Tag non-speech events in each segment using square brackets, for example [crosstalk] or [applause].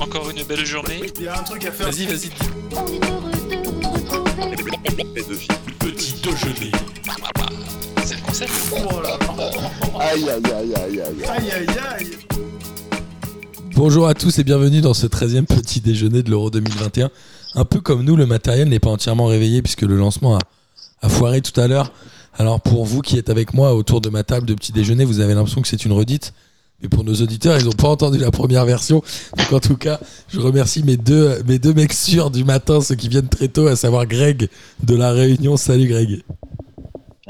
Encore une belle journée. Il y a un truc à faire. Vas-y, vas-y. On est heureux de vous retrouver Petit déjeuner. C'est le concept. Oh là. Aïe aïe aïe aïe aïe. Aïe aïe aïe. Bonjour à tous et bienvenue dans ce 13e petit déjeuner de l'Euro 2021. Un peu comme nous, le matériel n'est pas entièrement réveillé puisque le lancement a, a foiré tout à l'heure. Alors pour vous qui êtes avec moi autour de ma table de petit déjeuner, vous avez l'impression que c'est une redite. Mais pour nos auditeurs, ils n'ont pas entendu la première version. Donc en tout cas, je remercie mes deux, mes deux mecs sûrs du matin, ceux qui viennent très tôt, à savoir Greg de la Réunion. Salut Greg.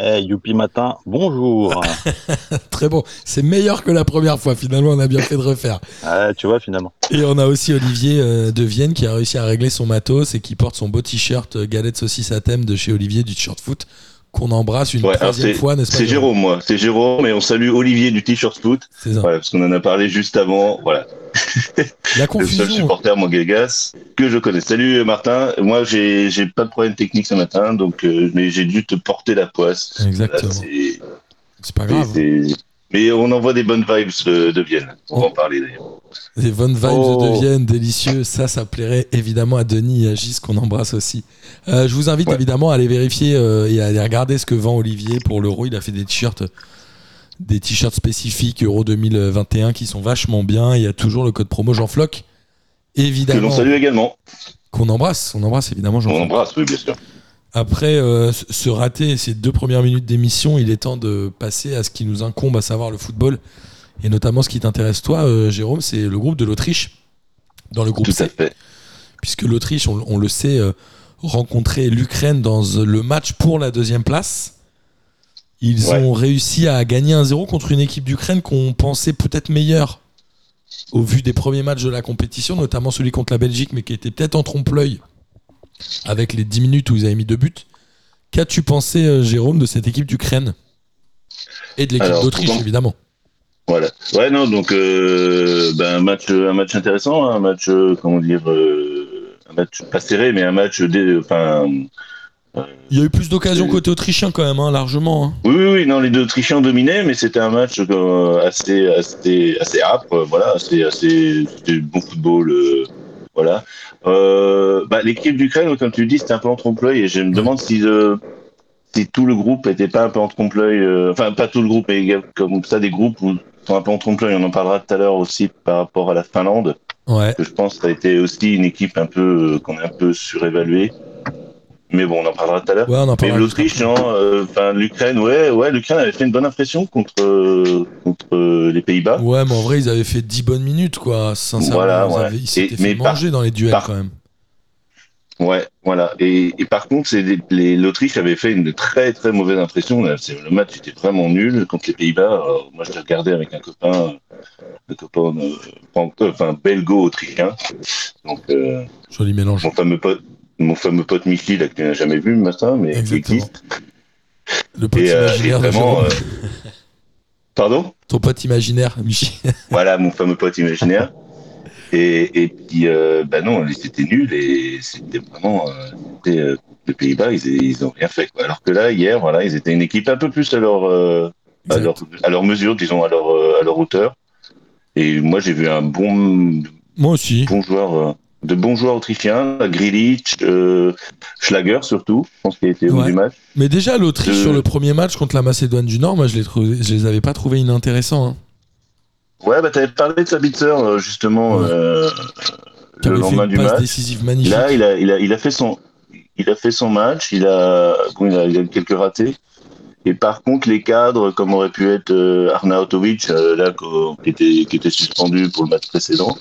Eh, youpi matin, bonjour. [laughs] Très bon. C'est meilleur que la première fois. Finalement, on a bien fait de refaire. Ah, tu vois, finalement. Et on a aussi Olivier euh, de Vienne qui a réussi à régler son matos et qui porte son beau t-shirt euh, galette saucisse à thème de chez Olivier du t-shirt foot qu'on embrasse une Ouais, alors troisième c'est fois, n'est-ce pas c'est Jérôme, moi. C'est Jérôme, et on salue Olivier du T-shirt foot. C'est ça. Voilà, parce qu'on en a parlé juste avant. Voilà. La [laughs] Le seul confusion. supporter monégasque que je connais. Salut Martin. Moi, j'ai j'ai pas de problème technique ce matin, donc euh, mais j'ai dû te porter la poisse. Exactement. c'est- C'est pas grave. c'est- Mais on envoie des bonnes vibes de, de Vienne. On va en parler d'ailleurs. Les bonnes vibes Oh. de Vienne, délicieux. Ça, ça plairait évidemment à Denis et à Gis qu'on embrasse aussi. Euh, je vous invite Ouais. évidemment à aller vérifier euh, et à aller regarder ce que vend Olivier pour l'Euro. Il a fait des t-shirts, des t-shirts spécifiques Euro 2021 qui sont vachement bien. Il y a toujours le code promo Jean Floc. Que l'on Évidemment, salue également. qu'on embrasse. On embrasse évidemment Jean On Floc. embrasse, oui, bien sûr. Après euh, ce- ce raté, ces deux premières minutes d'émission, il est temps de passer à ce qui nous incombe, à savoir le football. Et notamment ce qui t'intéresse toi, euh, Jérôme, c'est le groupe de l'Autriche. Dans le groupe Tout C, à fait. puisque l'Autriche, on, on le sait, euh, rencontrait l'Ukraine dans le match pour la deuxième place. Ils Ouais. ont réussi à gagner 1-0 contre une équipe d'Ukraine qu'on pensait peut-être meilleure au vu des premiers matchs de la compétition, notamment celui contre la Belgique, mais qui était peut-être en trompe-l'œil avec les 10 minutes où ils avaient mis deux buts. Qu'as-tu pensé, euh, Jérôme, de cette équipe d'Ukraine Et de l'équipe d'Autriche, évidemment. Voilà. Ouais, non, donc euh, ben, un match, un match intéressant, hein, un match, euh, comment dire, euh, un match pas serré, mais un match, dé- enfin, Il y a eu plus d'occasions Euh, côté autrichien quand même, hein, largement. hein. oui, oui, oui, non, les deux Autrichiens dominaient, mais c'était un match euh, assez, assez, assez âpre, euh, voilà, assez, assez, c'était bon football, euh, voilà. Euh, bah, l'équipe d'Ukraine, comme tu dis, c'était un peu en trompe-l'œil, et je me demande si, euh, si tout le groupe était pas un peu en trompe-l'œil, euh, enfin, pas tout le groupe, mais comme ça des groupes où sont un peu en trompe-l'œil. On en parlera tout à l'heure aussi par rapport à la Finlande. Ouais. que je pense que ça a été aussi une équipe un peu qu'on a un peu surévaluée. Mais bon, on en parlera tout à l'heure. Ouais, on en Mais parlera l'Autriche, juste après. non, euh, enfin l'Ukraine, ouais, ouais, l'Ukraine avait fait une bonne impression contre euh, contre euh, les Pays-Bas. Ouais, mais en vrai, ils avaient fait 10 bonnes minutes, quoi. Sincèrement, Voilà, ils, ouais. avaient- ils s'étaient Et- fait mais par- manger dans les duels, par- quand même. Ouais, voilà. Et, et par contre, c'est les- les- l'Autriche avait fait une très très mauvaise impression. Le match était vraiment nul contre les Pays-Bas. Moi, je l'ai regardé avec un copain, un copain euh, enfin belgo-autrichien. Donc, euh, Joli mélange. mon fameux pote, mon fameux pote Michi, là, que tu n'as jamais vu, matin, mais qui Exactement. existe. Le pote Et, euh, et imaginaire de vraiment. Euh, Pardon? Ton pote imaginaire, Michi. [laughs] Voilà, mon fameux pote imaginaire. Et, et puis, euh, bah non, c'était nul et c'était vraiment. Euh, euh, les Pays-Bas, ils, ils ont rien fait. Quoi. Alors que là, hier, voilà, ils étaient une équipe un peu plus à leur, euh, à leur, à leur mesure, disons, à leur, à leur hauteur. Et moi, j'ai vu un bon, Moi aussi. bon joueur, de bons joueurs autrichiens, Grilic, euh, Schlager surtout, je pense qu'il a été au Ouais. du match. Mais déjà, l'Autriche, sur le premier match contre la Macédoine du Nord, moi, je les, trouvé- je les avais pas trouvés inintéressants. hein. Ouais, bah, t'avais parlé de Sabitzer, euh, justement, Ouais. euh, le lendemain du match. décisive magnifique. Là, il a, il a, il a fait son, il a fait son match. Il a, bon, il a, il a eu quelques ratés. Et par contre, les cadres, comme aurait pu être euh, Arnautovic, euh, là, qui était, qui était suspendu pour le match précédent,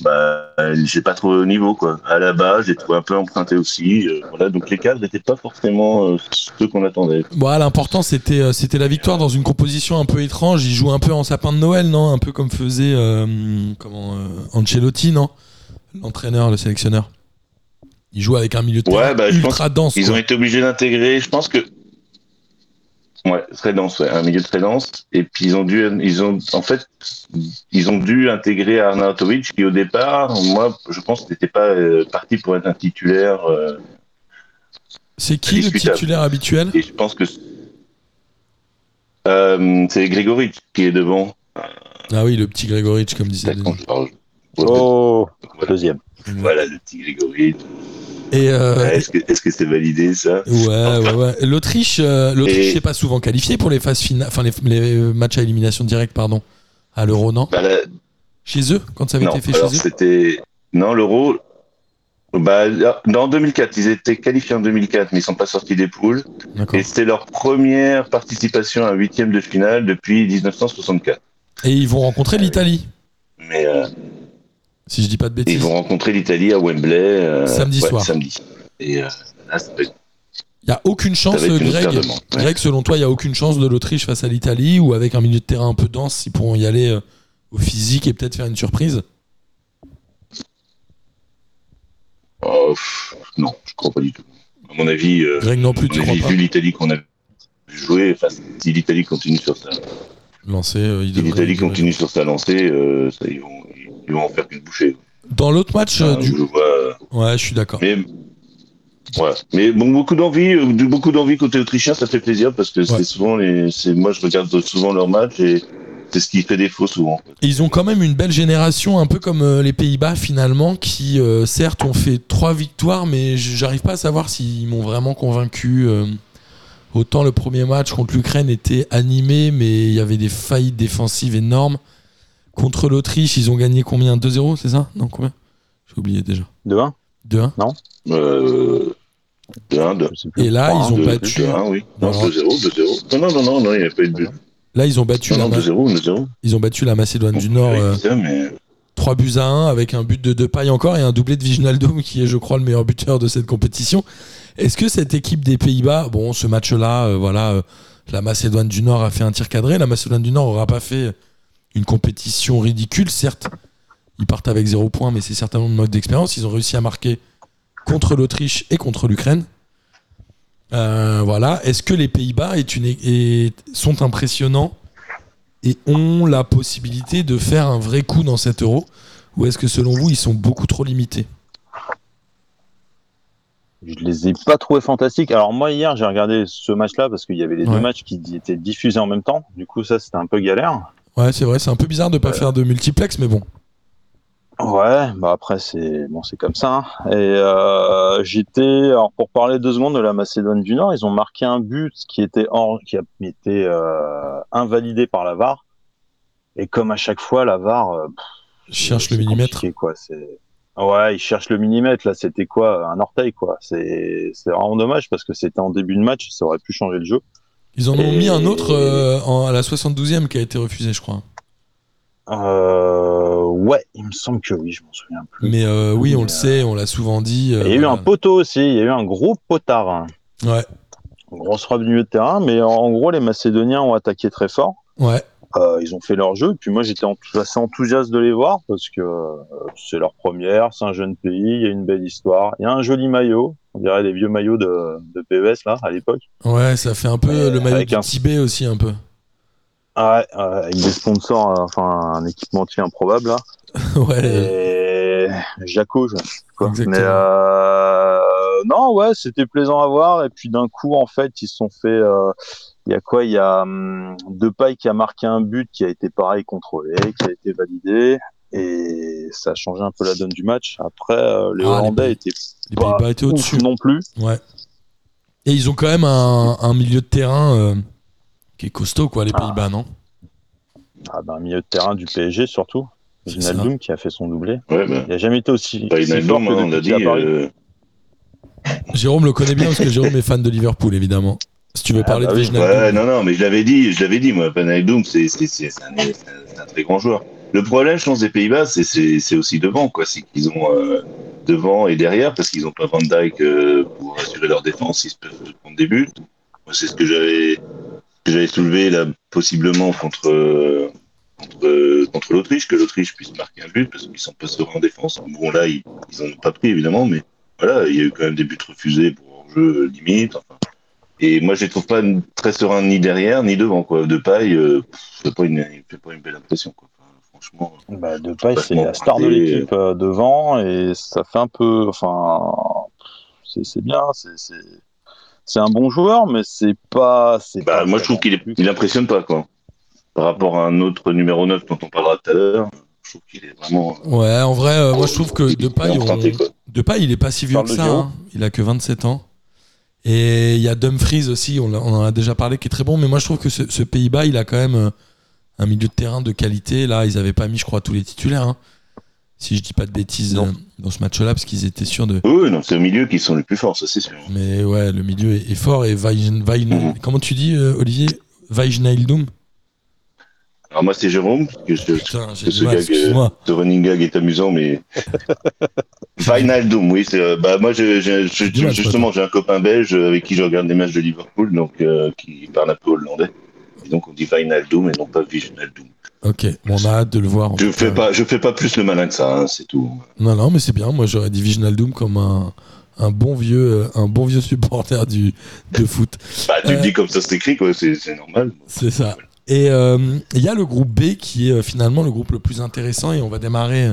bah, j'ai pas trouvé au niveau, quoi. À la base, j'ai trouvé un peu emprunté aussi. euh, voilà, donc les cadres n'étaient pas forcément euh, ceux qu'on attendait. Bon, ah, l'important, c'était c'était la victoire dans une composition un peu étrange. Il joue un peu en sapin de Noël, non? Un peu comme faisait comment, Ancelotti, non? L'entraîneur, le sélectionneur. Il joue avec un milieu de Ouais, terrain bah, ultra dense. Ils quoi. ont été obligés d'intégrer, je pense que. Ouais, très dense, ouais, un milieu très dense. Et puis ils ont dû, ils ont, en fait, ils ont dû intégrer Arnautovic qui au départ, moi, je pense n'était pas euh, parti pour être un titulaire. euh, C'est qui le titulaire habituel? Et je pense que euh, c'est Grégoric qui est devant. Ah oui, le petit Gregoric, comme disait. Oh, Voilà. deuxième. Voilà, le petit Grégory. Et euh, Est-ce que est-ce que c'est validé ça? Ouais, ouais, ouais. L'Autriche, euh, l'Autriche n'est pas souvent qualifiée pour les phases finales, enfin les, les matchs à élimination directe, pardon, à l'Euro, non? Bah, Chez eux, quand ça avait Non, été fait alors chez eux? c'était. Non, l'Euro. Bah, en 2004, ils étaient qualifiés en 2004, mais ils sont pas sortis des poules. Et c'était leur première participation à un huitième de finale depuis 1964. Et ils vont rencontrer l'Italie, Mais euh, si je dis pas de ils bêtises. vont rencontrer l'Italie à Wembley euh, Samedi ouais, soir. Samedi. Et euh, là, ça va être- Il y a aucune chance, Greg. ouais. Greg, selon toi, il y a aucune chance de l'Autriche face à l'Italie ou avec un milieu de terrain un peu dense, ils pourront y aller euh, au physique et peut-être faire une surprise? oh, non, je crois pas du tout. À mon avis, euh, Greg non plus, tu crois avis, pas? vu l'Italie qu'on a enfin, si l'Italie continue sur sa, Lancer, euh, il l'Italie il continue sur sa lancée, ça, ils vont, ils vont en faire qu'une bouchée. Dans l'autre match, euh, du... je vois, ouais, je suis d'accord. Mais bon, beaucoup d'envie, euh, beaucoup d'envie côté autrichien, ça fait plaisir parce que Ouais. c'est souvent les, c'est moi je regarde souvent leurs matchs et c'est ce qui fait défaut souvent. Ils ont quand même une belle génération, un peu comme euh, les Pays-Bas finalement, qui euh, certes ont fait trois victoires, mais j'arrive pas à savoir s'ils m'ont vraiment convaincu. euh. Autant le premier match contre l'Ukraine était animé, mais il y avait des faillites défensives énormes. Contre l'Autriche, ils ont gagné combien? 2-0, c'est ça? Non, combien? J'ai oublié déjà. De 1 2-1 Euh, de un, de, Je sais plus. Et là, ils ont battu. de un, oui. Non, Non. 2-0, 2-0. Non, non, non, non, non, il n'y avait pas eu de but. Là, ils ont battu, Non, la, non, Ma- 2-0, 2-0. ils ont battu la Macédoine du Nord euh, c'est ça, mais 3 buts à 1 avec un but de Depay encore et un doublé de Viginaldo [laughs] qui est je crois le meilleur buteur de cette compétition. Est-ce que cette équipe des Pays-Bas, bon ce match-là, euh, voilà, euh, la Macédoine du Nord a fait un tir cadré, la Macédoine du Nord n'aura pas fait une compétition ridicule, certes, ils partent avec 0 points mais c'est certainement une mode d'expérience, ils ont réussi à marquer contre l'Autriche et contre l'Ukraine. Euh, voilà, est-ce que les Pays-Bas est une, est- sont impressionnants et ont la possibilité de faire un vrai coup dans cet euro? Ou est-ce que selon vous, ils sont beaucoup trop limités? Je les ai pas trouvés fantastiques. Alors moi hier j'ai regardé ce match-là parce qu'il y avait les Ouais. deux matchs qui étaient diffusés en même temps. Du coup ça c'était un peu galère. Ouais, c'est vrai, c'est un peu bizarre de pas faire de multiplex, mais bon. Ouais, bah après c'est bon c'est comme ça. hein. Et euh, j'étais alors pour parler deux secondes de la Macédoine du Nord, ils ont marqué un but qui était hors, qui a été euh, invalidé par la VAR. Et comme à chaque fois la VAR euh, pff, cherche le millimètre. quoi. C'est ouais, ils cherchent le millimètre. Là c'était quoi un orteil quoi. C'est c'est vraiment dommage parce que c'était en début de match, ça aurait pu changer le jeu. Ils en ont Et- mis un autre euh, en- à la 72e qui a été refusé, je crois. Euh, ouais, il me semble que oui, je m'en souviens plus. Mais euh, oui, on le sait, on l'a souvent dit. Il y a eu un poteau aussi, il y a eu un gros potard. hein. Ouais, Une grosse frappe du milieu de terrain, mais en, en gros, les Macédoniens ont attaqué très fort. ouais. Euh, ils ont fait leur jeu, et puis moi j'étais assez enthousiaste de les voir parce que euh, c'est leur première, c'est un jeune pays, il y a une belle histoire, il y a un joli maillot, on dirait les vieux maillots de, de PES là à l'époque. Ouais, ça fait un peu Euh, le maillot avec du un- Tibet aussi, un peu. Ah ouais, euh, avec des sponsors, euh, enfin un équipementier improbable là. [laughs] ouais. Et Jaco, je sais quoi. Exactement. Mais euh, non, ouais, c'était plaisant à voir. Et puis d'un coup, en fait, ils se sont fait. euh, Il y a quoi? Il y a hum, Depay qui a marqué un but qui a été pareil contrôlé, qui a été validé. Et ça a changé un peu la donne du match. Après, euh, les Ah, les Hollandais Pays- étaient Les pas Pays-Bas étaient au-dessus. non plus. Ouais. Et ils ont quand même un, un milieu de terrain euh, qui est costaud, quoi, les Ah. Pays-Bas, non? Ah ben, milieu de terrain du PSG surtout. Ginaldoum qui a fait son doublé. ouais, bah, Il n'a jamais été aussi, pas aussi fort Inaldoum, que hein, on a dit. est à Paris. euh, [laughs] Jérôme le connaît bien parce que Jérôme est fan de Liverpool, évidemment. Si tu veux Ah, parler bah de oui. Wijnaldum. Ouais, non, non, mais je l'avais dit, je l'avais dit, moi, Panaydoum, c'est c'est- c'est- c'est un, un- c'est un très grand joueur. Le problème, je pense, des Pays-Bas, c'est- aussi devant, quoi. C'est qu'ils ont euh, devant et derrière, parce qu'ils n'ont pas Van Dijk euh, pour assurer leur défense, ils peuvent prendre des buts. C'est ce que j'avais soulevé là, possiblement contre contre, l'Autriche, que l'Autriche puisse marquer un but, parce qu'ils sont pas sereins en défense. Bon, là, ils ils en ont pas pris, évidemment, mais voilà, il y a eu quand même des buts refusés pour jeu limite. Et moi, je les trouve pas très sereins ni derrière ni devant. Quoi. De paille, euh, pff, une, il fait pas une belle impression. Quoi. Franchement, Bah, Depay, c'est la star de l'équipe euh, devant et ça fait un peu. Enfin, c'est c'est bien, c'est- c'est c'est un bon joueur, mais c'est pas. c'est bah, pas moi, je trouve qu'il est, il impressionne pas. Quoi. Par rapport à un autre numéro 9 dont on parlera tout à l'heure. Je trouve qu'il est vraiment Ouais, en vrai, euh, moi je trouve que Depay, on... Depay, il est pas si vieux que ça. Hein. Il a que 27 ans. Et il y a Dumfries aussi, on, en a déjà parlé, qui est très bon. Mais moi je trouve que ce, ce Pays-Bas, il a quand même euh, un milieu de terrain de qualité. Là, ils avaient pas mis, je crois, tous les titulaires. hein. Si je dis pas de bêtises euh, dans ce match-là, parce qu'ils étaient sûrs de. Oui, non, c'est au milieu qui sont les plus forts, ça c'est sûr. Mais ouais, le milieu est, est fort. Et Mhm. comment tu dis, euh, Olivier? Wijnaldum Alors moi c'est Jérôme, parce que je, Putain, que ce mal, gag, ce running gag est amusant, mais [laughs] Wijnaldum, oui, euh, bah moi je, je- je- du mal, justement j'ai un copain belge avec qui je regarde les matchs de Liverpool, donc euh, qui parle un peu hollandais. Et donc on dit Wijnaldum et non pas Wijnaldum. Ok, bon, on a hâte de le voir. Je fais pas, je fais pas plus le malin que ça, hein, c'est tout. Non, non, mais c'est bien. Moi, j'aurais dit Wijnaldum comme un, un bon vieux, euh, un bon vieux supporter du de foot. [laughs] Bah tu Euh, le dis comme ça c'est écrit quoi, c'est normal. C'est ça. Et euh, il y a le groupe B qui est euh, finalement le groupe le plus intéressant et on va démarrer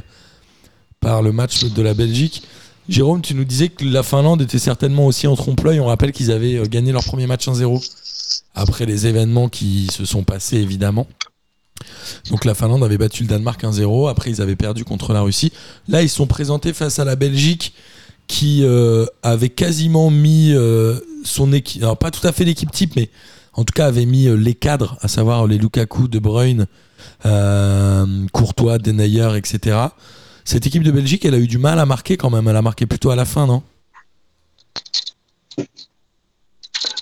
par le match de la Belgique. Jérôme, tu nous disais que la Finlande était certainement aussi en trompe-l'œil. On rappelle qu'ils avaient gagné leur premier match 1-0 après les événements qui se sont passés évidemment. Donc la Finlande avait battu le Danemark 1-0. Après, ils avaient perdu contre la Russie. Là, ils sont présentés face à la Belgique qui euh, avait quasiment mis euh, son équipe. Alors, pas tout à fait l'équipe type, mais en tout cas avait mis euh, les cadres, à savoir les Lukaku, De Bruyne, Courtois, Denayer, etc. Cette équipe de Belgique, elle a eu du mal à marquer quand même. Elle a marqué plutôt à la fin, non?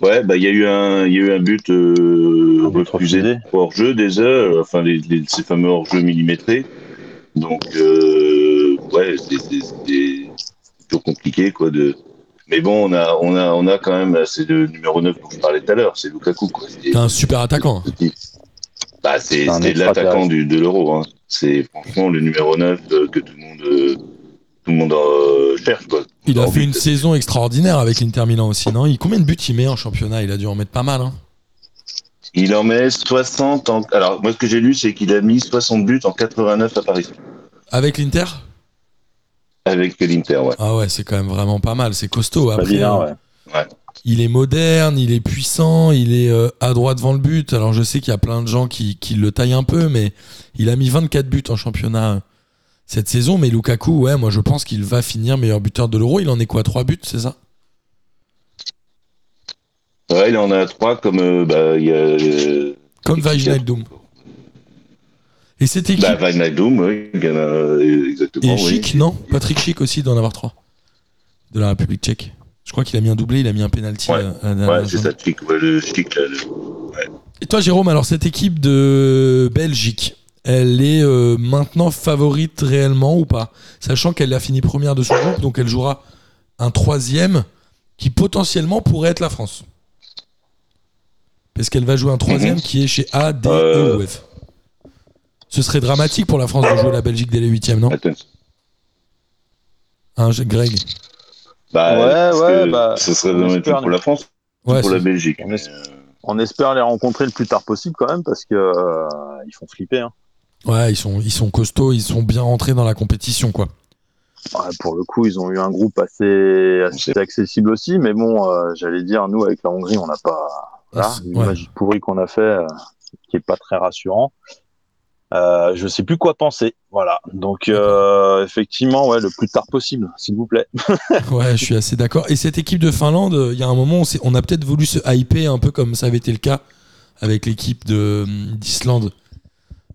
Ouais, bah il y a eu un, il y a eu un but euh, refusé refusé. hors jeu des heures, enfin les, les- ces fameux hors jeu millimétrés. Donc euh, ouais, c'est toujours compliqué quoi de. Mais bon, on a, on a, on a quand même, c'est le numéro 9 dont je parlais tout à l'heure, c'est Lukaku quoi. C'est- un super attaquant. Bah, c'est l'attaquant de l'euro. Hein. C'est franchement le numéro 9 euh, que tout le monde, euh, tout le monde euh, cherche quoi. Il a fait but, une saison extraordinaire avec l'Inter Milan aussi, non? Il, Combien de buts il met en championnat? Il a dû en mettre pas mal. Hein Il en met 60 en... Alors, moi, ce que j'ai lu, c'est qu'il a mis 60 buts en 89 à Paris. avec l'Inter? Avec l'Inter, ouais. Ah ouais, c'est quand même vraiment pas mal. C'est costaud. Après, ouais. il est moderne, il est puissant, il est euh, à droite devant le but. Alors je sais qu'il y a plein de gens qui, qui le taillent un peu, mais il a mis 24 buts en championnat euh, cette saison. Mais Lukaku, ouais, moi je pense qu'il va finir meilleur buteur de l'Euro. Il en est quoi 3 buts, c'est ça? Ouais, il en a trois comme euh, bah, y a euh, Comme. Et cette équipe bah, Van Wijnaldum, oui, il y en a, euh, exactement. et oui. Chic, non? Patrick Chic aussi doit en avoir 3 de la République tchèque. Je crois qu'il a mis un doublé, il a mis un penalty. Ouais. à c'est ça, Chic, ouais, le Chic, là, le- Et toi, Jérôme, alors cette équipe de Belgique, elle est euh, maintenant favorite réellement ou pas? Sachant qu'elle a fini première de son groupe, donc elle jouera un troisième qui potentiellement pourrait être la France. Parce qu'elle va jouer un troisième Mhm. qui est chez A, D, Euh. E ou F. Ce serait dramatique pour la France de jouer la Belgique dès les huitièmes, non? Attends. Hein, Greg? Bah, Ouais, ouais, que bah, Ce serait espère, pour la France, Ouais, pour la Belgique. on mais, espère. euh, On espère les rencontrer le plus tard possible quand même parce que euh, ils font flipper. Hein. Ouais, ils sont, ils sont costauds, ils sont bien rentrés dans la compétition, quoi. Ouais, pour le coup, ils ont eu un groupe assez, assez accessible aussi, mais bon, euh, j'allais dire, nous avec la Hongrie, on n'a pas voilà, Ah, une ouais. image pourrie qu'on a fait, euh, qui est pas très rassurant. Euh, je sais plus quoi penser, voilà. Donc euh, effectivement, ouais, le plus tard possible, s'il vous plaît. [laughs] Ouais, je suis assez d'accord. Et cette équipe de Finlande, il y a un moment, on, on a peut-être voulu se hyper un peu comme ça avait été le cas avec l'équipe de, d'Islande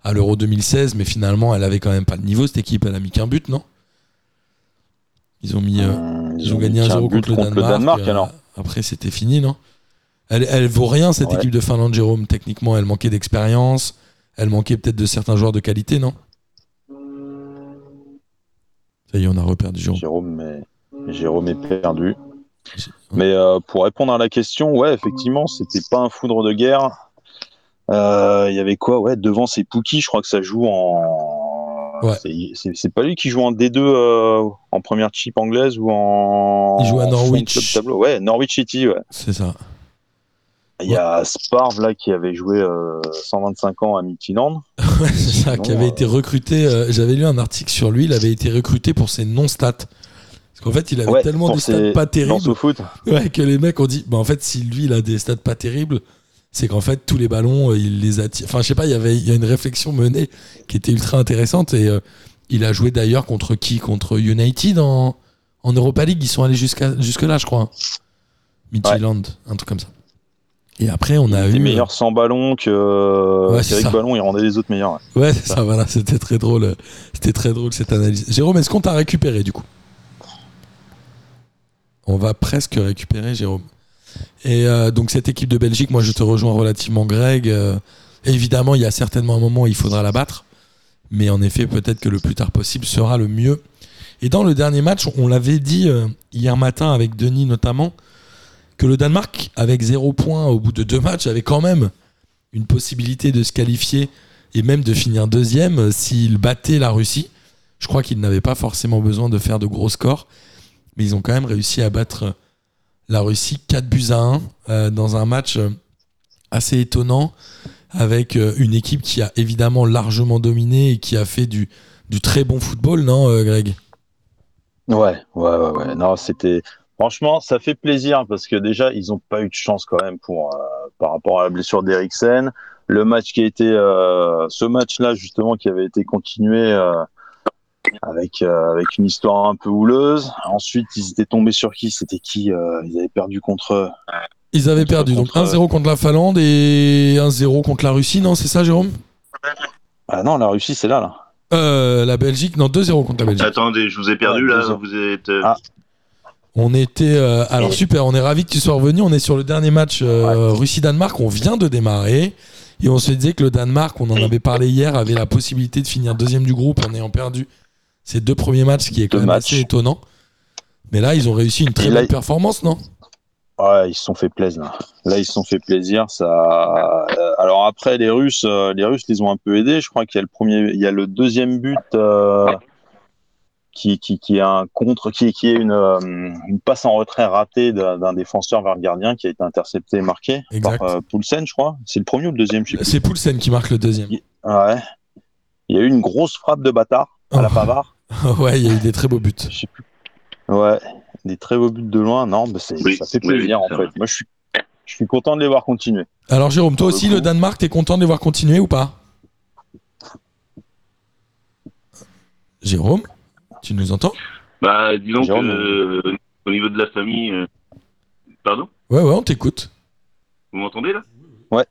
à l'Euro 2016, mais finalement, elle avait quand même pas le niveau, cette équipe. Elle a mis qu'un but, non? Ils ont mis. euh, Hum, ils ont mis gagné un qu'un 0 but contre le Danemark. euh, alors. Après, c'était fini, non? Elle, elle vaut rien, cette Ouais. équipe de Finlande, Jérôme. Techniquement, elle manquait d'expérience. Elle manquait peut-être de certains joueurs de qualité, non? Ça y est, on a reperdu Jérôme. Jérôme est, Jérôme est perdu. Mais euh, pour répondre à la question, ouais, effectivement, c'était pas un foudre de guerre. Euh, Il y avait quoi? Ouais, devant c'est Pookie, je crois que ça joue en. Ouais. C'est- pas lui qui joue en D2 euh, en première chip anglaise ou en. Il joue à Norwich. tableau? Ouais, Norwich City, ouais. C'est ça. Il y a Sparv là qui avait joué euh, 125 ans à Midtjylland. [laughs] Ouais, c'est ça, qui avait euh, été recruté. euh, J'avais lu un article sur lui, il avait été recruté pour ses non-stats. Parce qu'en fait, il avait Ouais, tellement des ses stats pas terribles foot. ouais, que les mecs ont dit bah, en fait, si lui, il a des stats pas terribles, c'est qu'en fait tous les ballons, euh, il les attire. Enfin, je sais pas, il y avait il y a une réflexion menée qui était ultra intéressante et euh, il a joué d'ailleurs contre qui? Contre United en, en Europa League. Ils sont allés jusqu'à jusque là, je crois. hein. Midtjylland, un truc comme ça. Et après, on a eu. était meilleur sans ballon que Ouais, ça. ballon, il rendait les autres meilleurs. ouais. Ouais, c'est ça, voilà, c'était très drôle. euh, C'était très drôle cette analyse. Jérôme, est-ce qu'on t'a récupéré du coup? On va presque récupérer Jérôme. Et euh, donc cette équipe de Belgique, moi je te rejoins relativement Greg. Euh, évidemment, il y a certainement un moment où il faudra la battre. Mais en effet, peut-être que le plus tard possible sera le mieux. Et dans le dernier match, on l'avait dit euh, hier matin avec Denis notamment, que le Danemark, avec zéro point au bout de deux matchs, avait quand même une possibilité de se qualifier et même de finir deuxième s'ils battaient la Russie. Je crois qu'ils n'avaient pas forcément besoin de faire de gros scores, mais ils ont quand même réussi à battre la Russie 4 buts à 1 euh, dans un match euh, assez étonnant avec euh, une équipe qui a évidemment largement dominé et qui a fait du, très bon football, non Greg? Ouais, ouais, ouais. Franchement, ça fait plaisir parce que déjà, ils n'ont pas eu de chance quand même pour, par rapport à la blessure d'Eriksen. Le match qui a été. ce match-là, justement, qui avait été continué avec, euh, avec une histoire un peu houleuse. Ensuite, ils étaient tombés sur qui? C'était qui euh, Ils avaient perdu contre. Ils avaient Contre- perdu donc contre- 1-0 contre la Finlande et 1-0 contre la Russie, non C'est ça Jérôme? Ah non, la Russie, c'est là, là. Euh, La Belgique, non 2-0 contre la Belgique. Attendez, je vous ai perdu Ouais, là. Vous êtes. euh, Ah. On était. euh, alors super, on est ravis que tu sois revenu. On est sur le dernier match euh, Russie-Danemark. On vient de démarrer. Et on se disait que le Danemark, on en avait parlé hier, avait la possibilité de finir deuxième du groupe en ayant perdu ces deux premiers matchs, qui est quand Deux même matchs. assez étonnant. Mais là, ils ont réussi une très là, belle performance, non? Ouais, ils se sont fait plaisir. Là, Là, ils se sont fait plaisir. Ça. euh, Alors après, les Russes, euh, les Russes les ont un peu aidés. Je crois qu'il y a le premier, il y a le deuxième but euh, qui, qui, qui est un contre, qui, qui est une, une passe en retrait ratée d'un défenseur vers le gardien qui a été intercepté et marqué Exact. par euh, Poulsen, je crois. C'est le premier ou le deuxième. C'est Poulsen qui marque le deuxième. Ouais. Il y a eu une grosse frappe de bâtard à la Oh. Pavard. [laughs] ouais, il y a eu des très beaux buts. Je sais plus. Ouais, des très beaux buts de loin. Non, mais c'est, Oui, ça fait plaisir oui, en fait. vrai. Moi, je suis, je suis content de les voir continuer. Alors Jérôme, toi aussi, le Danemark, t'es content de les voir continuer ou pas? Jérôme, tu nous entends? Bah, disons que Jérôme, euh, au niveau de la famille. euh, Pardon? Ouais, ouais, on t'écoute. Vous m'entendez là? Ouais.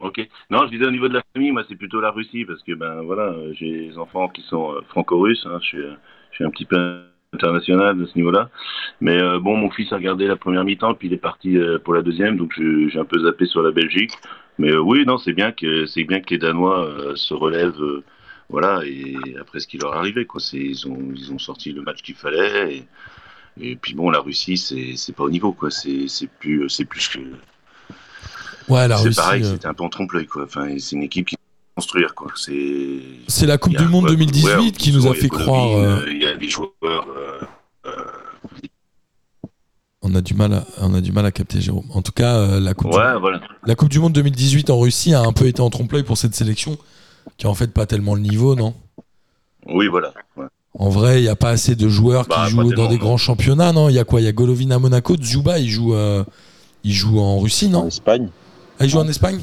Ok. Non, je disais au niveau de la famille, moi c'est plutôt la Russie parce que ben voilà, j'ai des enfants qui sont euh, franco-russes. hein, je, suis, euh, je suis un petit peu international de ce niveau-là. Mais euh, bon, mon fils a regardé la première mi-temps puis il est parti pour la deuxième, donc j'ai un peu zappé sur la Belgique. Mais oui, non, c'est bien que bien que les Danois se relèvent. voilà, et après ce qui leur est arrivé, quoi, ils ont ils ont sorti le match qu'il fallait. Et, puis bon, la Russie, c'est pas au niveau, quoi. C'est plus c'est plus que Ouais, la c'est pareil, euh, c'était un peu en trompe-l'œil, quoi. Enfin, c'est une équipe qui va construire, quoi. C'est. C'est la Coupe du Monde ouais, 2018 ouais, qui nous a fait croire. euh, euh, Il y a des joueurs. euh, euh, On a du mal à, on a du mal à capter Jérôme. En tout cas, euh, la, coupe ouais, du, voilà. la Coupe du Monde 2018 en Russie a un peu été en trompe-l'œil pour cette sélection, qui a en fait pas tellement le niveau, non? Oui, voilà. ouais. En vrai, il n'y a pas assez de joueurs Bah, qui jouent dans des non. grands championnats, non? Il y a quoi? Il y a Golovin à Monaco, Dzuba, il joue, euh, il joue en Russie, En non Espagne. Ah, il joue en Espagne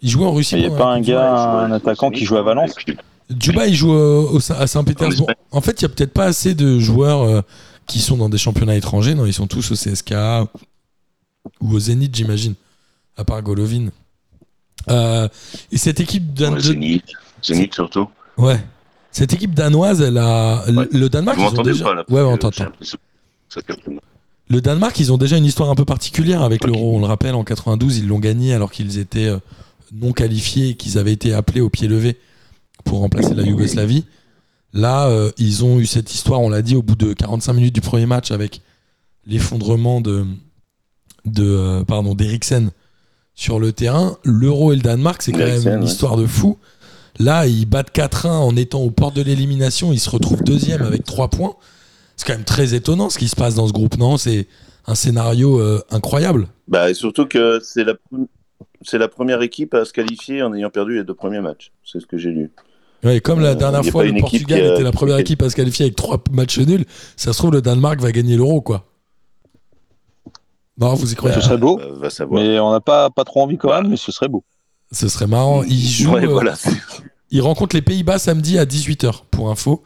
Il joue en Russie Il n'y a pas la un gars, un attaquant qui joue à Valence Dzuba, il joue euh, au- à Saint-Pétersbourg. En fait, il n'y a peut-être pas assez de joueurs euh, qui sont dans des championnats étrangers. Non, ils sont tous au CSKA ou au Zénith, j'imagine, à part Golovin. Euh, et cette équipe dan- Ouais, Zénith. Zénith surtout. ouais. Cette équipe danoise, elle a Ouais. le Danemark. Vous ils ont m'entendez déjà... pas, là Ouais, on t'entend. Le Danemark, ils ont déjà une histoire un peu particulière avec l'Euro. On le rappelle, en 92, ils l'ont gagné alors qu'ils étaient euh, non qualifiés et qu'ils avaient été appelés au pied levé pour remplacer la Yougoslavie. Là, euh, ils ont eu cette histoire, on l'a dit, au bout de 45 minutes du premier match avec l'effondrement de, de euh, pardon d'Eriksen sur le terrain. L'Euro et le Danemark, c'est quand même une ouais. histoire de fou. Là, ils battent 4-1 en étant aux portes de l'élimination. Ils se retrouvent deuxième avec 3 points. C'est quand même très étonnant ce qui se passe dans ce groupe, non? C'est un scénario euh, incroyable. Bah, et surtout que c'est la, c'est la première équipe à se qualifier en ayant perdu les deux premiers matchs. C'est ce que j'ai lu. Ouais, et comme la Euh, dernière fois, le Portugal a- était la première qui- équipe à se qualifier avec trois matchs nuls, ça se trouve, le Danemark va gagner l'euro, quoi. Non, vous y croyez Ce serait beau. Euh, va savoir. Mais on n'a pas, pas trop envie quand Bah. même, mais ce serait beau. Ce serait marrant. Ils jouent. Ouais, euh, voilà, c'est- Ils rencontrent les Pays-Bas samedi à 18h, pour info.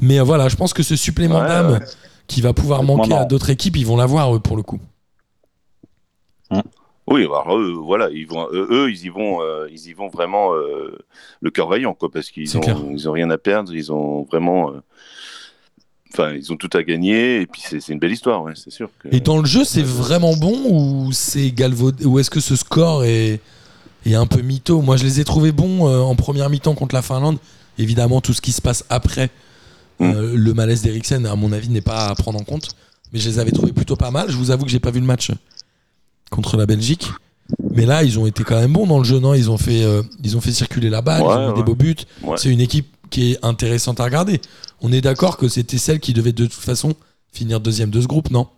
Mais voilà, je pense que ce supplément Ouais, d'âme ouais. qui va pouvoir manquer à d'autres équipes, ils vont l'avoir, eux, pour le coup. Oui, alors eux, voilà, ils vont, eux, ils y vont, euh, ils y vont vraiment euh, le cœur vaillant, quoi, parce qu'ils clair. ont, ils ont rien à perdre, ils ont vraiment, euh, enfin, ils ont tout à gagner, et puis c'est une belle histoire, ouais, c'est sûr. Que... Et dans le jeu, c'est vraiment bon ou c'est galvaudé Ou est-ce que ce score est, est un peu mytho? Moi, je les ai trouvés bons en première mi-temps contre la Finlande. Évidemment, tout ce qui se passe après euh, le malaise d'Eriksen, à mon avis, n'est pas à prendre en compte. Mais je les avais trouvés plutôt pas mal. Je vous avoue que j'ai pas vu le match contre la Belgique. Mais là, ils ont été quand même bons dans le jeu, non? Ils ont, fait, euh, ils ont fait circuler la balle, ils ont mis des beaux buts. Ouais. C'est une équipe qui est intéressante à regarder. On est d'accord que c'était celle qui devait de toute façon finir deuxième de ce groupe, non?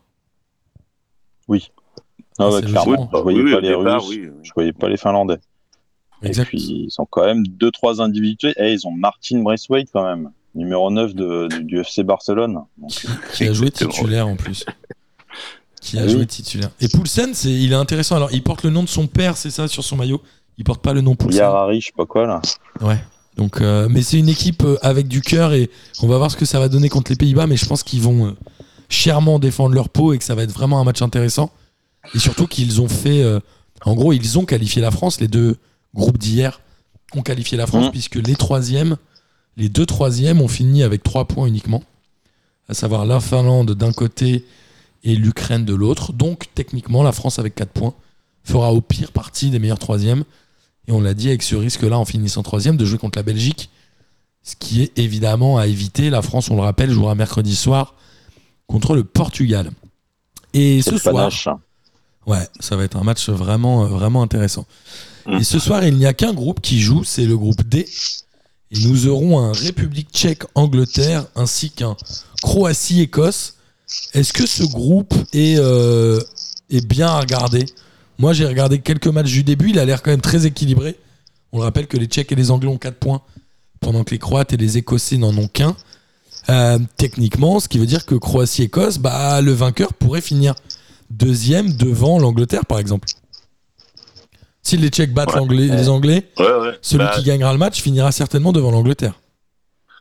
Ah clairement. logique. Je voyais Oui, oui, pas les départ, Russes, oui. je voyais pas les Finlandais. Exact. Et puis ils ont quand même deux trois individuels. Et ils ont Martin Braithwaite quand même, numéro 9 de, du, du FC Barcelone. Donc, qui a joué titulaire en plus. Qui a oui. joué titulaire. Et Poulsen, c'est, il est intéressant. Alors, il porte le nom de son père, c'est ça, sur son maillot? Il porte pas le nom Poulsen? Yarari, je sais pas quoi là. Ouais. Donc, euh, mais c'est une équipe euh, avec du cœur et on va voir ce que ça va donner contre les Pays-Bas. Mais je pense qu'ils vont euh, chèrement défendre leur peau et que ça va être vraiment un match intéressant. Et surtout qu'ils ont fait. euh, en gros, ils ont qualifié la France. Les deux groupes d'hier ont qualifié la France Mhm. puisque les troisièmes, les deux troisièmes ont fini avec trois points uniquement. À savoir la Finlande d'un côté et l'Ukraine de l'autre. Donc, techniquement, la France avec 4 points fera au pire partie des meilleurs troisièmes. Et on l'a dit avec ce risque-là en finissant troisième de jouer contre la Belgique. Ce qui est évidemment à éviter. La France, on le rappelle, jouera mercredi soir contre le Portugal. Et ce soir, panache. Ouais, ça va être un match vraiment, euh, vraiment intéressant. Mm. Et ce soir, il n'y a qu'un groupe qui joue, c'est le groupe D. Et nous aurons un République tchèque-Angleterre ainsi qu'un Croatie-Écosse. Est-ce que ce groupe est, euh, bien à regarder? Moi, j'ai regardé quelques matchs du début, il a l'air quand même très équilibré. On le rappelle que les Tchèques et les Anglais ont 4 points, pendant que les Croates et les Écossais n'en ont qu'un. Euh, techniquement, ce qui veut dire que Croatie-Écosse, bah, le vainqueur pourrait finir deuxième devant l'Angleterre, par exemple. Si les Tchèques battent Ouais. les Anglais, Ouais, ouais. celui Bah, qui gagnera le match finira certainement devant l'Angleterre.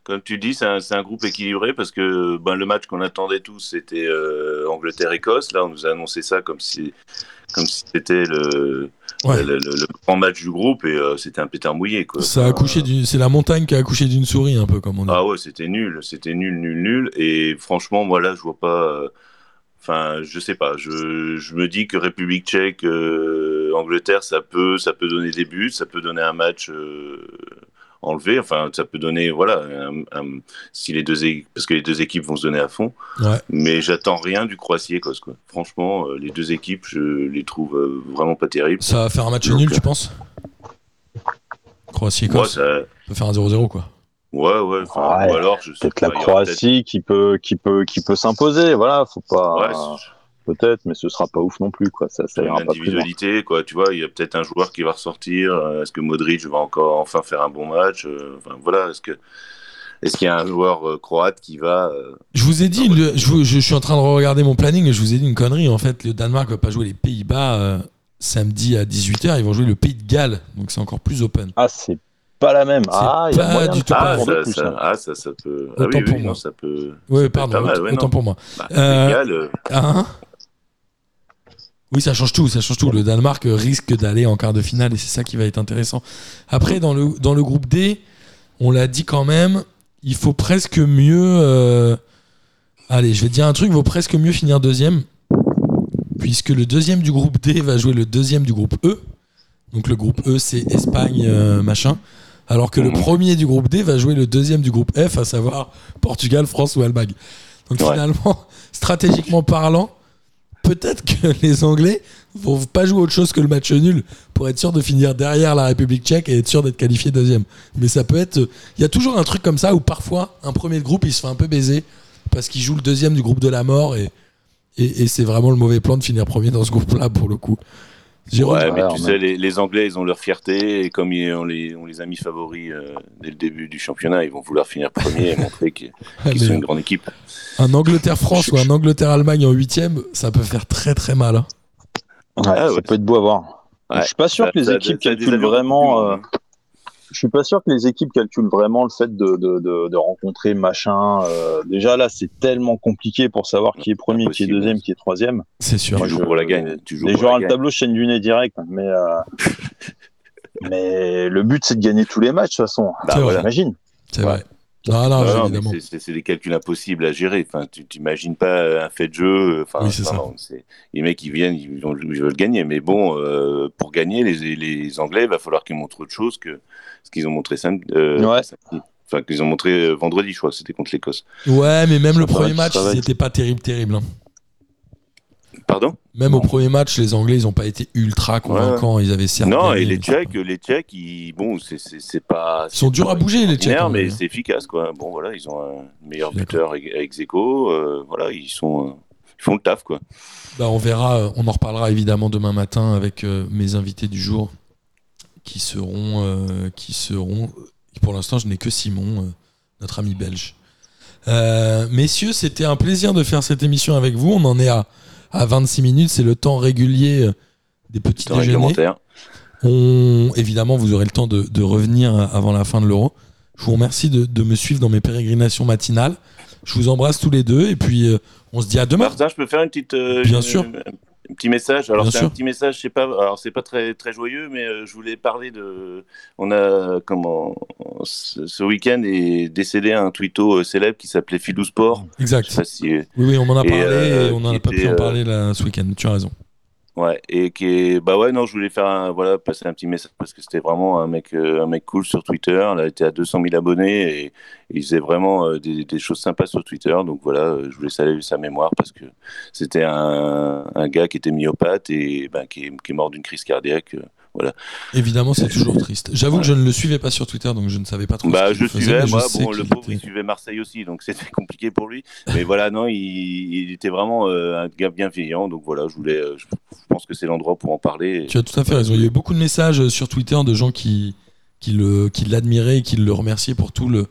Comme tu dis, c'est un, groupe équilibré parce que ben, le match qu'on attendait tous, c'était euh, Angleterre-Écosse. Là, on nous a annoncé ça comme si comme si c'était le, Ouais. le, le- le grand match du groupe et euh, c'était un pétard mouillé. Quoi. Ça a Enfin, accouché d'une- c'est la montagne qui a accouché d'une souris, un peu comme on dit. Ah ouais, c'était nul, c'était nul, nul, nul. Et franchement, moi là, je vois pas. euh, Enfin, je sais pas. Je, je me dis que République Tchèque, euh, Angleterre, ça peut, ça peut donner des buts, ça peut donner un match euh, enlevé. Enfin, ça peut donner, voilà, un- un- si les deux, é- parce que les deux équipes vont se donner à fond. Ouais. Mais j'attends rien du Croatie-Écosse. Quoi. Franchement, euh, les deux équipes, je les trouve euh, vraiment pas terribles. Ça va faire un match Donc, nul, euh, tu penses? Ouais, Croatie-Écosse, ça- ça peut faire un 0-0, quoi. ouais, ouais, enfin, Ouais, ou alors, je sais Peut-être la Croatie qui peut, qui peut, qui peut s'imposer. Voilà, faut pas. Peut-être, mais ce sera pas ouf non plus, quoi. Ça, ça une ira pas plus loin. individualité, quoi. Tu vois, il y a peut-être un joueur qui va ressortir. euh, Est-ce que Modric va encore enfin faire un bon match Euh, Enfin, voilà. Est-ce que est-ce qu'il y a un joueur euh, croate qui va euh, Je vous ai dit, le- je, vous- je suis en train de regarder mon planning et je vous ai dit une connerie. En fait, le Danemark va pas jouer les Pays-Bas euh, samedi à 18h. Ils vont jouer le Pays de Galles. Donc c'est encore plus open. Ah, c'est pas la même. Ah, il y a pas moyen du tout ah, ça, plus, ça- hein. ah, ça, ça peut. Ah Autant oui, pour oui, moi. non, ça peut. Peut pardon, mal, autant, ouais, autant pour moi. Bah, Euh, euh, Hein? Oui, ça change tout, ça change tout. Le Danemark risque d'aller en quart de finale et c'est ça qui va être intéressant. Après, dans le, dans le groupe D, on l'a dit quand même, il faut presque mieux. euh, Allez, je vais te dire un truc, il vaut presque mieux finir deuxième. Puisque le deuxième du groupe D va jouer le deuxième du groupe E. Donc le groupe E, c'est Espagne, euh, machin. Alors que le Mhm. premier du groupe D va jouer le deuxième du groupe F, à savoir Portugal, France ou Allemagne. Donc Ouais. finalement, [laughs] stratégiquement parlant, peut-être que [laughs] les Anglais vont pas jouer autre chose que le match nul pour être sûr de finir derrière la République tchèque et être sûr d'être qualifié deuxième. Mais ça peut être. Il y a toujours un truc comme ça où parfois un premier de groupe il se fait un peu baiser parce qu'il joue le deuxième du groupe de la mort et c'est vraiment le mauvais plan de finir premier dans ce groupe-là pour le coup. Jérôme, Ouais, mais tu sais, les, les Anglais, ils ont leur fierté et comme ils- on, les, on les a mis favoris euh, dès le début du championnat, ils vont vouloir finir premier et montrer [laughs] qu'ils sont une grande équipe. un Angleterre-France ou un Angleterre-Allemagne en huitième, ça peut faire très très mal. hein. Ouais, Ah ça peut être beau à voir. Ouais. Je suis pas sûr Ça- que les ça- équipes calculent vraiment. Je suis pas sûr que les équipes calculent vraiment le fait de, de, de, de rencontrer machin. euh, déjà là, c'est tellement compliqué pour savoir qui est premier, qui est deuxième, qui est troisième. C'est sûr. Tu Moi, joues je- pour la gagne. Tu joues Les joueurs à le tableau chaîne du nez direct, mais euh, [laughs] mais le but c'est de gagner tous les matchs de toute façon. Bah, C'est vrai. voilà. J'imagine. C'est vrai. Non, non, Non, non, mais évidemment. c'est- des calculs impossibles à gérer. Enfin, tu t'imagines pas un fait de jeu. Enfin, Oui, non, Les mecs, ils viennent, ils, veulent gagner. Mais bon, euh, pour gagner, les, les Anglais, il va falloir qu'ils montrent autre chose que ce qu'ils ont montré samedi. euh, Ouais. samedi. Enfin, qu'ils ont montré euh, vendredi, je crois. C'était contre l'Écosse. Ouais, mais même Ça le premier match, étaient pas terrible, terrible. hein. Pardon Même au premier match, les Anglais, ils ont pas été ultra convaincants. Ils avaient certes. Non, et les Tchèques, les Tchèques, ils, bon, c'est- c'est c'est pas. Ils sont durs à bouger, les Tchèques. hein, mais c'est efficace, quoi. Bon, voilà, ils ont un meilleur buteur ex ex aequo, euh, voilà, ils sont, euh, ils font le taf, quoi. Bah, on verra, euh, on en reparlera évidemment demain matin avec euh, mes invités du jour qui seront. euh, qui seront pour l'instant, je n'ai que Simon, euh, notre ami belge. Euh, messieurs, c'était un plaisir de faire cette émission avec vous. On en est à, à 26 minutes, c'est le temps régulier euh, des petits Temps déjeuners. On, évidemment, vous aurez le temps de, de revenir avant la fin de l'euro. Je vous remercie de, de me suivre dans mes pérégrinations matinales. Je vous embrasse tous les deux et puis euh, on se dit à demain. Martin, je peux faire une petite, euh, Bien sûr. Un petit message. Alors c'est un petit message, je sais pas. Alors c'est pas très très joyeux, mais euh, je voulais parler de. On a comment ce, week-end est décédé un twitto euh, célèbre qui s'appelait Filou Sport. Exact. si. Oui, oui, on en a Et, parlé euh, et on en a pas pu en parler là, ce week-end. Tu as raison. Et qui bah ouais, non, je voulais faire un, voilà, passer un petit message parce que c'était vraiment un mec, euh, un mec cool sur Twitter. Il a été à 200 000 abonnés et, il faisait vraiment euh, des, choses sympas sur Twitter. Donc voilà, euh, je voulais saluer sa mémoire parce que c'était un, gars qui était myopathe et est, qui est mort d'une crise cardiaque. Euh, Voilà. Évidemment, c'est toujours triste. J'avoue que je ne le suivais pas sur Twitter, donc je ne savais pas trop. Bah, ce je faisait, suivais, je moi, sais bon, le pauvre, était- il suivait Marseille aussi, donc [laughs] c'était compliqué pour lui. Mais voilà, non, il, il était vraiment euh, un gars bienveillant. Donc voilà, je voulais, euh, je, je pense que c'est l'endroit pour en parler. Tu as tout à fait raison. Il y a eu beaucoup de messages sur Twitter de gens qui, qui l'admiraient et qui le remerciaient pour tout le,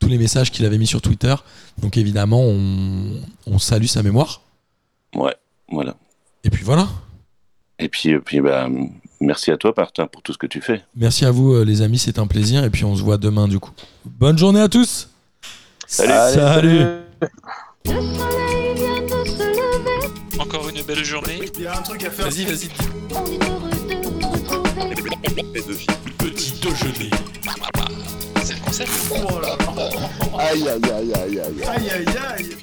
tous les messages qu'il avait mis sur Twitter. Donc évidemment, on, on salue sa mémoire. Ouais, voilà. Et puis voilà. Et puis, et puis bah, merci à toi, Martin, pour tout ce que tu fais. Merci à vous, euh, les amis. C'est un plaisir. Et puis on se voit demain, du coup. Bonne journée à tous. Salut. Salut. Le soleil vient de se lever, Encore une belle journée. Il y a un truc à faire. Vas-y, vas-y. on est heureux de vous retrouver. Petit déjeuner. C'est le concept. Oh là là. Aïe, aïe, aïe, aïe, aïe. Aïe aïe aïe.